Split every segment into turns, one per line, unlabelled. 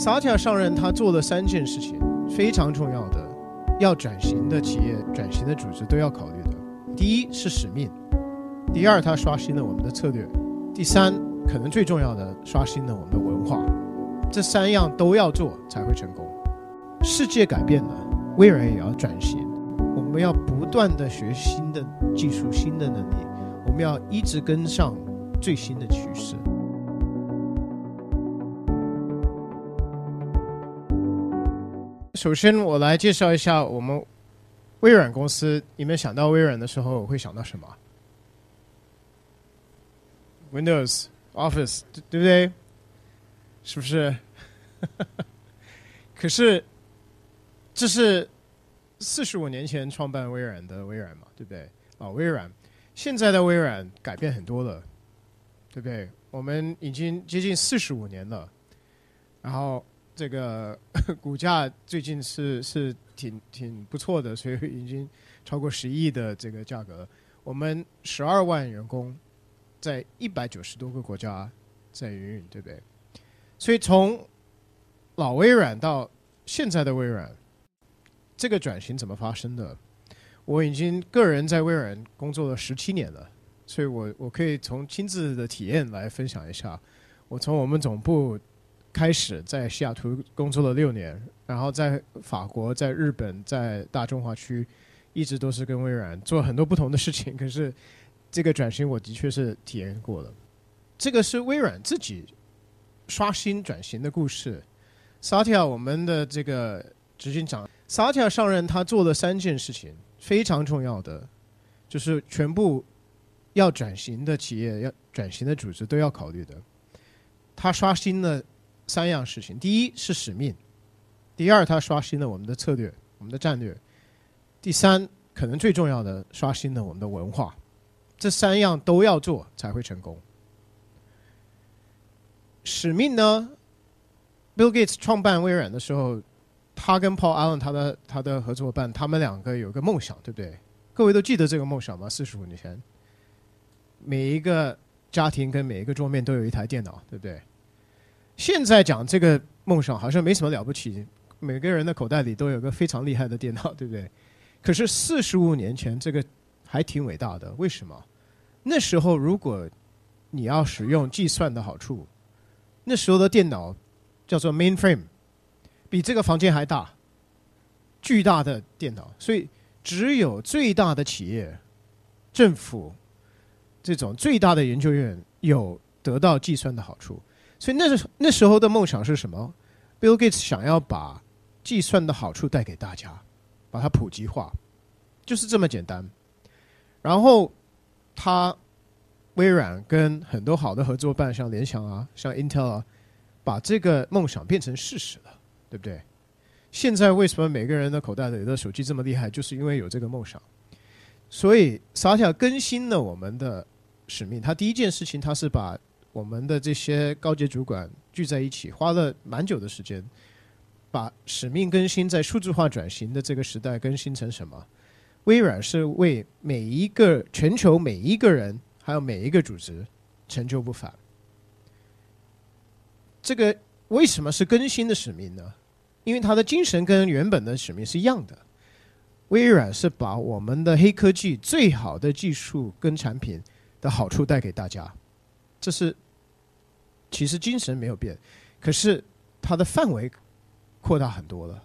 萨提亚上任，他做了三件事情，非常重要的，要转型的企业、转型的组织都要考虑的。第一是使命，第二他刷新了我们的策略，第三可能最重要的刷新了我们的文化。这三样都要做才会成功。世界改变了，微软也要转型，我们要不断的学新的技术、新的能力，我们要一直跟上最新的趋势。首先，我来介绍一下我们微软公司。你们想到微软的时候会想到什么？Windows、Office，对不对？是不是？可是，这是四十五年前创办微软的微软嘛，对不对？老微软，现在的微软改变很多了，对不对？我们已经接近四十五年了，然后。这个 股价最近是是挺挺不错的，所以已经超过十亿的这个价格。我们十二万员工在一百九十多个国家在营运，对不对？所以从老微软到现在的微软，这个转型怎么发生的？我已经个人在微软工作了十七年了，所以我我可以从亲自的体验来分享一下。我从我们总部。开始在西雅图工作了六年，然后在法国、在日本、在大中华区，一直都是跟微软做很多不同的事情。可是这个转型，我的确是体验过了。这个是微软自己刷新转型的故事。萨提亚，我们的这个执行长萨提亚上任，他做了三件事情，非常重要的，就是全部要转型的企业、要转型的组织都要考虑的。他刷新了。三样事情：第一是使命，第二他刷新了我们的策略、我们的战略，第三可能最重要的刷新了我们的文化。这三样都要做才会成功。使命呢？Bill Gates 创办微软的时候，他跟 Paul Allen 他的他的合作伙伴，他们两个有一个梦想，对不对？各位都记得这个梦想吗？四十五年前，每一个家庭跟每一个桌面都有一台电脑，对不对？现在讲这个梦想好像没什么了不起，每个人的口袋里都有个非常厉害的电脑，对不对？可是四十五年前这个还挺伟大的，为什么？那时候如果你要使用计算的好处，那时候的电脑叫做 mainframe，比这个房间还大，巨大的电脑，所以只有最大的企业、政府这种最大的研究院有得到计算的好处。所以那时那时候的梦想是什么？Bill Gates 想要把计算的好处带给大家，把它普及化，就是这么简单。然后他微软跟很多好的合作伴，像联想啊，像 Intel 啊，把这个梦想变成事实了，对不对？现在为什么每个人的口袋里的手机这么厉害？就是因为有这个梦想。所以萨提亚更新了我们的使命。他第一件事情，他是把我们的这些高级主管聚在一起，花了蛮久的时间，把使命更新在数字化转型的这个时代更新成什么？微软是为每一个全球每一个人，还有每一个组织成就不凡。这个为什么是更新的使命呢？因为它的精神跟原本的使命是一样的。微软是把我们的黑科技最好的技术跟产品的好处带给大家。这是其实精神没有变，可是它的范围扩大很多了。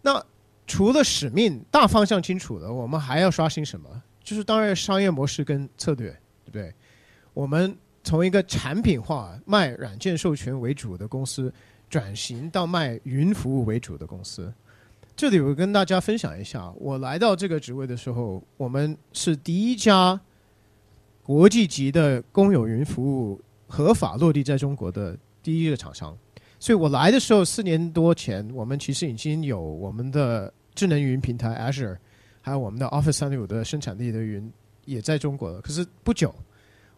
那除了使命大方向清楚了，我们还要刷新什么？就是当然商业模式跟策略，对不对？我们从一个产品化卖软件授权为主的公司，转型到卖云服务为主的公司。这里我跟大家分享一下，我来到这个职位的时候，我们是第一家。国际级的公有云服务合法落地在中国的第一个厂商，所以我来的时候四年多前，我们其实已经有我们的智能云平台 Azure，还有我们的 Office 三六五的生产力的云也在中国了。可是不久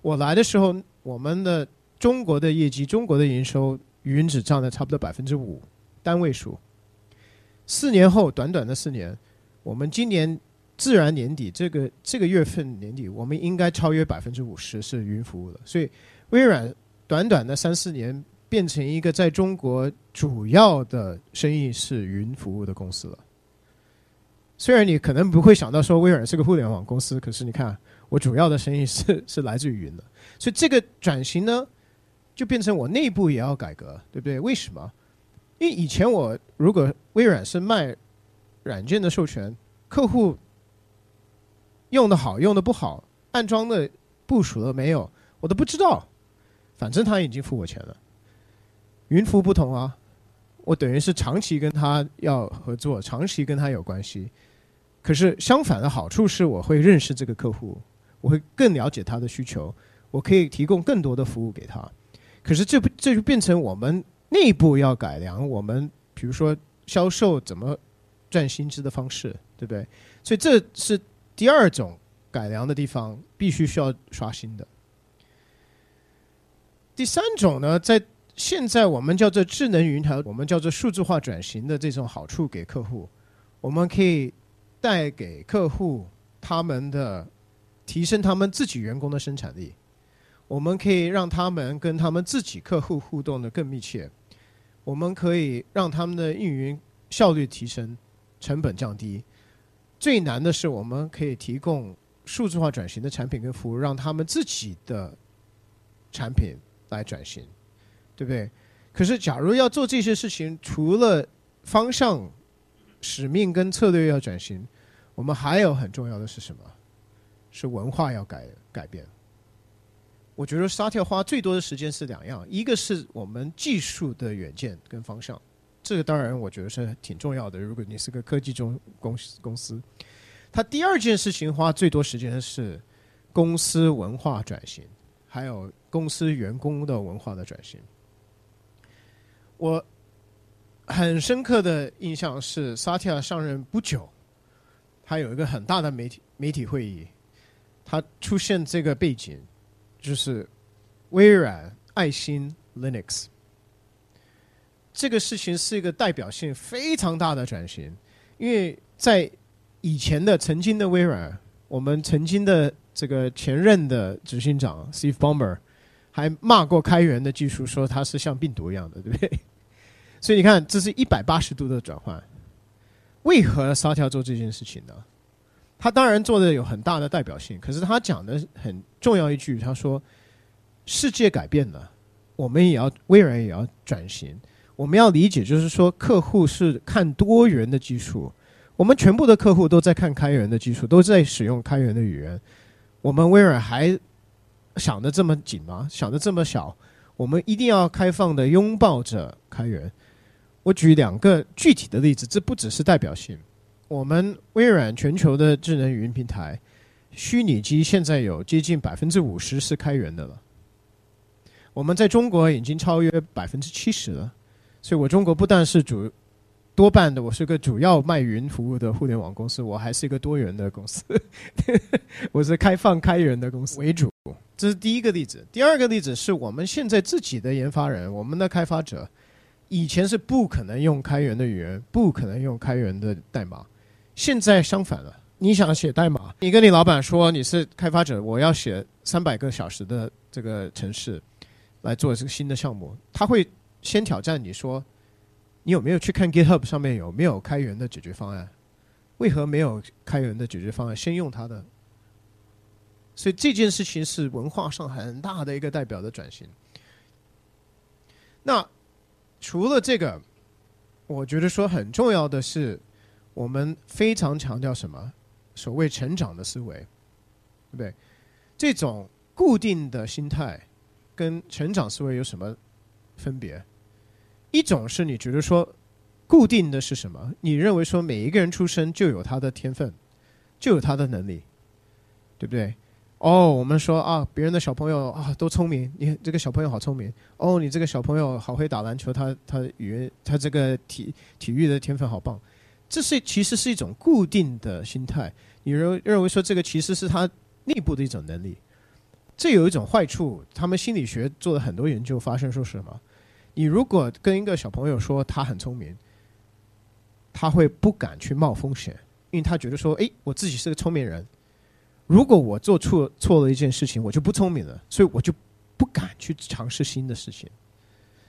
我来的时候，我们的中国的业绩、中国的营收，云只占了差不多百分之五单位数。四年后，短短的四年，我们今年。自然年底这个这个月份年底，我们应该超越百分之五十是云服务的。所以微软短短的三四年变成一个在中国主要的生意是云服务的公司了。虽然你可能不会想到说微软是个互联网公司，可是你看我主要的生意是 是来自于云的，所以这个转型呢，就变成我内部也要改革，对不对？为什么？因为以前我如果微软是卖软件的授权，客户用的好用的不好，安装的部署了没有，我都不知道。反正他已经付我钱了。云服不同啊，我等于是长期跟他要合作，长期跟他有关系。可是相反的好处是，我会认识这个客户，我会更了解他的需求，我可以提供更多的服务给他。可是这不这就变成我们内部要改良，我们比如说销售怎么赚薪资的方式，对不对？所以这是第二种改良的地方，必须需要刷新的。第三种呢，在现在我们叫做智能云台，我们叫做数字化转型的这种好处给客户，我们可以带给客户他们的提升他们自己员工的生产力，我们可以让他们跟他们自己客户互动的更密切，我们可以让他们的运营效率提升，成本降低。最难的是，我们可以提供数字化转型的产品跟服务，让他们自己的产品。来转型，对不对？可是，假如要做这些事情，除了方向、使命跟策略要转型，我们还有很重要的是什么？是文化要改改变。我觉得沙特花最多的时间是两样，一个是我们技术的远见跟方向，这个当然我觉得是挺重要的。如果你是个科技中公司公司，它第二件事情花最多时间是公司文化转型，还有。公司员工的文化的转型，我很深刻的印象是，萨提亚上任不久，他有一个很大的媒体媒体会议，他出现这个背景，就是微软爱心 Linux，这个事情是一个代表性非常大的转型，因为在以前的曾经的微软，我们曾经的这个前任的执行长 Steve Ballmer。还骂过开源的技术，说它是像病毒一样的，对不对？所以你看，这是一百八十度的转换。为何沙条做这件事情呢？他当然做的有很大的代表性，可是他讲的很重要一句，他说：“世界改变了，我们也要微软也要转型。我们要理解，就是说，客户是看多元的技术，我们全部的客户都在看开源的技术，都在使用开源的语言。我们微软还。”想的这么紧吗？想的这么小？我们一定要开放的拥抱着开源。我举两个具体的例子，这不只是代表性。我们微软全球的智能语音平台，虚拟机现在有接近百分之五十是开源的了。我们在中国已经超越百分之七十了。所以我中国不但是主多半的，我是个主要卖云服务的互联网公司，我还是一个多元的公司。我是开放开源的公司为主。这是第一个例子。第二个例子是我们现在自己的研发人，我们的开发者，以前是不可能用开源的语言，不可能用开源的代码。现在相反了，你想写代码，你跟你老板说你是开发者，我要写三百个小时的这个程式来做这个新的项目，他会先挑战你说，你有没有去看 GitHub 上面有没有开源的解决方案？为何没有开源的解决方案？先用它的。所以这件事情是文化上很大的一个代表的转型。那除了这个，我觉得说很重要的是，我们非常强调什么？所谓成长的思维，对不对？这种固定的心态跟成长思维有什么分别？一种是你觉得说固定的是什么？你认为说每一个人出生就有他的天分，就有他的能力，对不对？哦，我们说啊，别人的小朋友啊都聪明，你这个小朋友好聪明。哦，你这个小朋友好会打篮球，他他语言他这个体体育的天分好棒。这是其实是一种固定的心态，你认认为说这个其实是他内部的一种能力。这有一种坏处，他们心理学做了很多研究，发现说什么？你如果跟一个小朋友说他很聪明，他会不敢去冒风险，因为他觉得说，哎，我自己是个聪明人。如果我做错错了一件事情，我就不聪明了，所以我就不敢去尝试新的事情。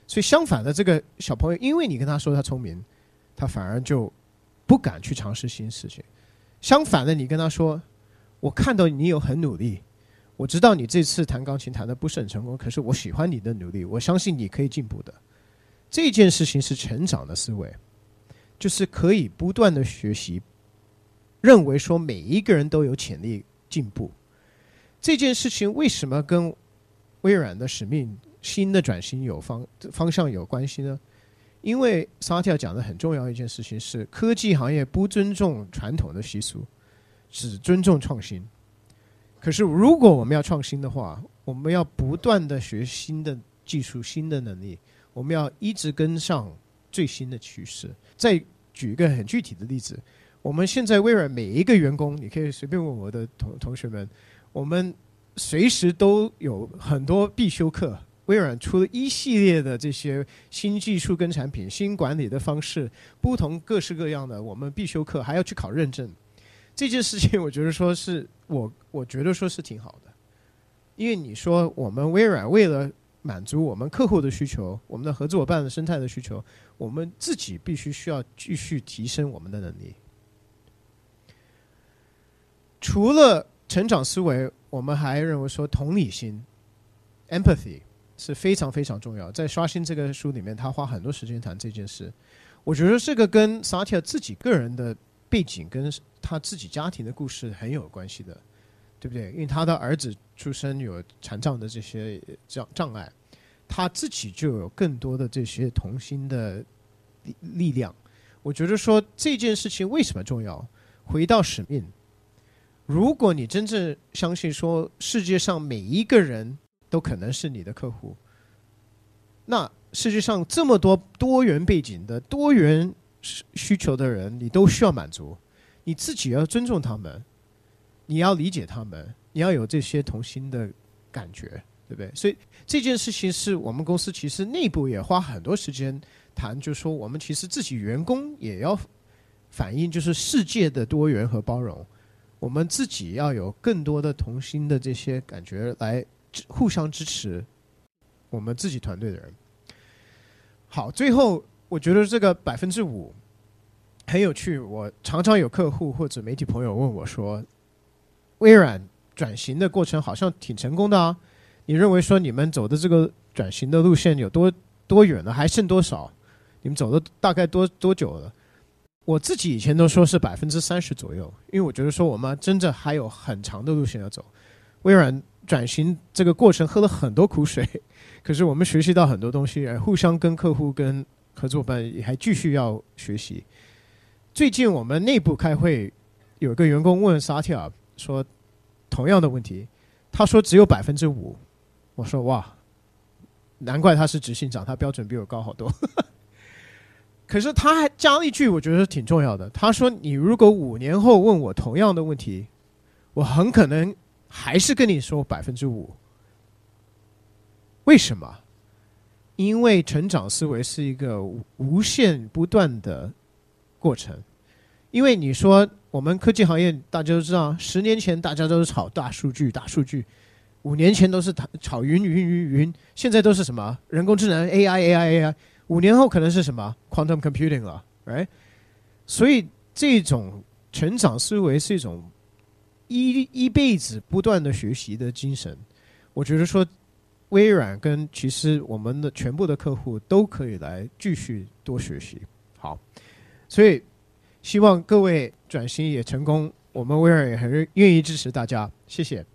所以相反的，这个小朋友，因为你跟他说他聪明，他反而就不敢去尝试新事情。相反的，你跟他说，我看到你有很努力，我知道你这次弹钢琴弹的不是很成功，可是我喜欢你的努力，我相信你可以进步的。这件事情是成长的思维，就是可以不断的学习，认为说每一个人都有潜力进步。这件事情为什么跟微软的使命、新的转型有方方向有关系呢？因为萨提亚讲的很重要一件事情是，科技行业不尊重传统的习俗，只尊重创新。可是如果我们要创新的话，我们要不断的学新的技术、新的能力，我们要一直跟上最新的趋势。再举一个很具体的例子，我们现在微软每一个员工，你可以随便问我的同同学们，我们随时都有很多必修课。微软出了一系列的这些新技术跟产品、新管理的方式，不同各式各样的我们必修课，还要去考认证。这件事情，我觉得说是我，我觉得说是挺好的。因为你说我们微软为了满足我们客户的需求、我们的合作伙伴的生态的需求，我们自己必须需要继续提升我们的能力。除了成长思维，我们还认为说同理心 （empathy）。是非常非常重要。在刷新这个书里面，他花很多时间谈这件事。我觉得这个跟萨提尔自己个人的背景跟他自己家庭的故事很有关系的，对不对？因为他的儿子出生有残障的这些障障碍，他自己就有更多的这些童心的力力量。我觉得说这件事情为什么重要？回到使命，如果你真正相信说世界上每一个人。都可能是你的客户。那世界上这么多多元背景的多元需求的人，你都需要满足。你自己要尊重他们，你要理解他们，你要有这些同心的感觉，对不对？所以这件事情是我们公司其实内部也花很多时间谈，就是说我们其实自己员工也要反映，就是世界的多元和包容。我们自己要有更多的同心的这些感觉来。互相支持，我们自己团队的人。好，最后我觉得这个百分之五很有趣。我常常有客户或者媒体朋友问我说：“微软转型的过程好像挺成功的啊，你认为说你们走的这个转型的路线有多多远了？还剩多少？你们走的大概多多久了？”我自己以前都说是百分之三十左右，因为我觉得说我们真的还有很长的路线要走。微软。转型这个过程喝了很多苦水，可是我们学习到很多东西，互相跟客户、跟合作伙伴也还继续要学习。最近我们内部开会，有一个员工问萨提尔说同样的问题，他说只有百分之五。我说哇，难怪他是执行长，他标准比我高好多。可是他还加了一句，我觉得挺重要的。他说：“你如果五年后问我同样的问题，我很可能。”还是跟你说百分之五，为什么？因为成长思维是一个无限不断的过程。因为你说我们科技行业，大家都知道，十年前大家都是炒大数据，大数据；五年前都是炒云云云云，现在都是什么人工智能 AI AI AI。五年后可能是什么 quantum computing 了，right？所以这种成长思维是一种。一一辈子不断的学习的精神，我觉得说，微软跟其实我们的全部的客户都可以来继续多学习。好，所以希望各位转型也成功，我们微软也很愿意支持大家，谢谢。